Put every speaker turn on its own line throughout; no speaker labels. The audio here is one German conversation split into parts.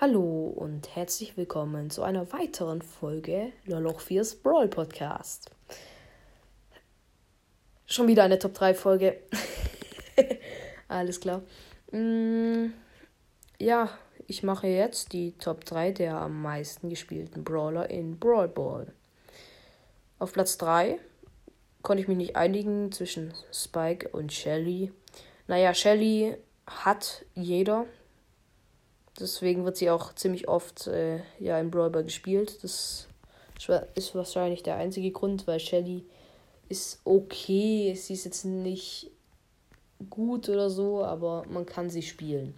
Hallo und herzlich willkommen zu einer weiteren Folge Loloch 4's Brawl Podcast. Schon wieder eine Top 3 Folge. Alles klar. Mm, ja, ich mache jetzt die Top 3 der am meisten gespielten Brawler in Brawl Ball. Auf Platz 3 konnte ich mich nicht einigen zwischen Spike und Shelly. Naja, Shelly hat jeder, Deswegen wird sie auch ziemlich oft äh, ja, im Brawl gespielt. Das ist wahrscheinlich der einzige Grund, weil Shelly ist okay. Sie ist jetzt nicht gut oder so, aber man kann sie spielen.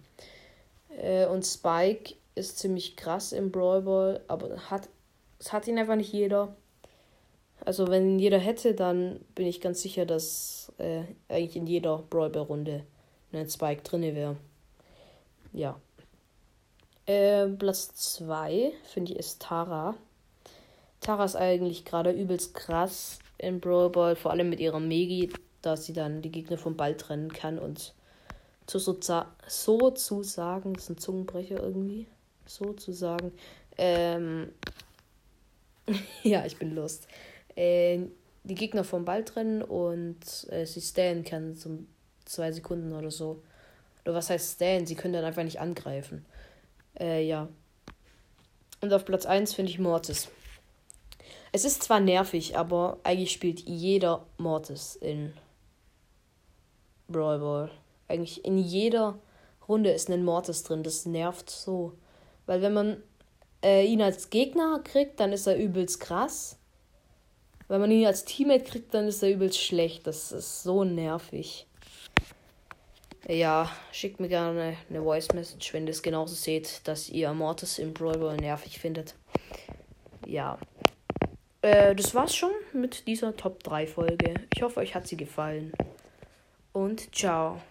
Äh, und Spike ist ziemlich krass im Brawl aber hat, es hat ihn einfach nicht jeder. Also wenn ihn jeder hätte, dann bin ich ganz sicher, dass äh, eigentlich in jeder Brawl Ball Runde ein Spike drinne wäre. Ja. Äh, Platz 2, finde ich, ist Tara. Tara ist eigentlich gerade übelst krass in Brawl Ball, vor allem mit ihrer Megi, da sie dann die Gegner vom Ball trennen kann und zu so, so zu sagen, das ist ein Zungenbrecher irgendwie, so zu sagen, ähm, ja, ich bin lust, äh, die Gegner vom Ball trennen und äh, sie stellen kann, so zwei Sekunden oder so. Oder was heißt stellen? Sie können dann einfach nicht angreifen. Äh, ja. Und auf Platz 1 finde ich Mortis. Es ist zwar nervig, aber eigentlich spielt jeder Mortis in Brawl Ball. Eigentlich in jeder Runde ist ein Mortis drin. Das nervt so. Weil wenn man äh, ihn als Gegner kriegt, dann ist er übelst krass. Wenn man ihn als Teammate kriegt, dann ist er übelst schlecht. Das ist so nervig. Ja, schickt mir gerne eine Voice Message, wenn ihr es genauso seht, dass ihr Mortis im Brawl nervig findet. Ja. Äh, das war's schon mit dieser Top 3 Folge. Ich hoffe, euch hat sie gefallen. Und ciao.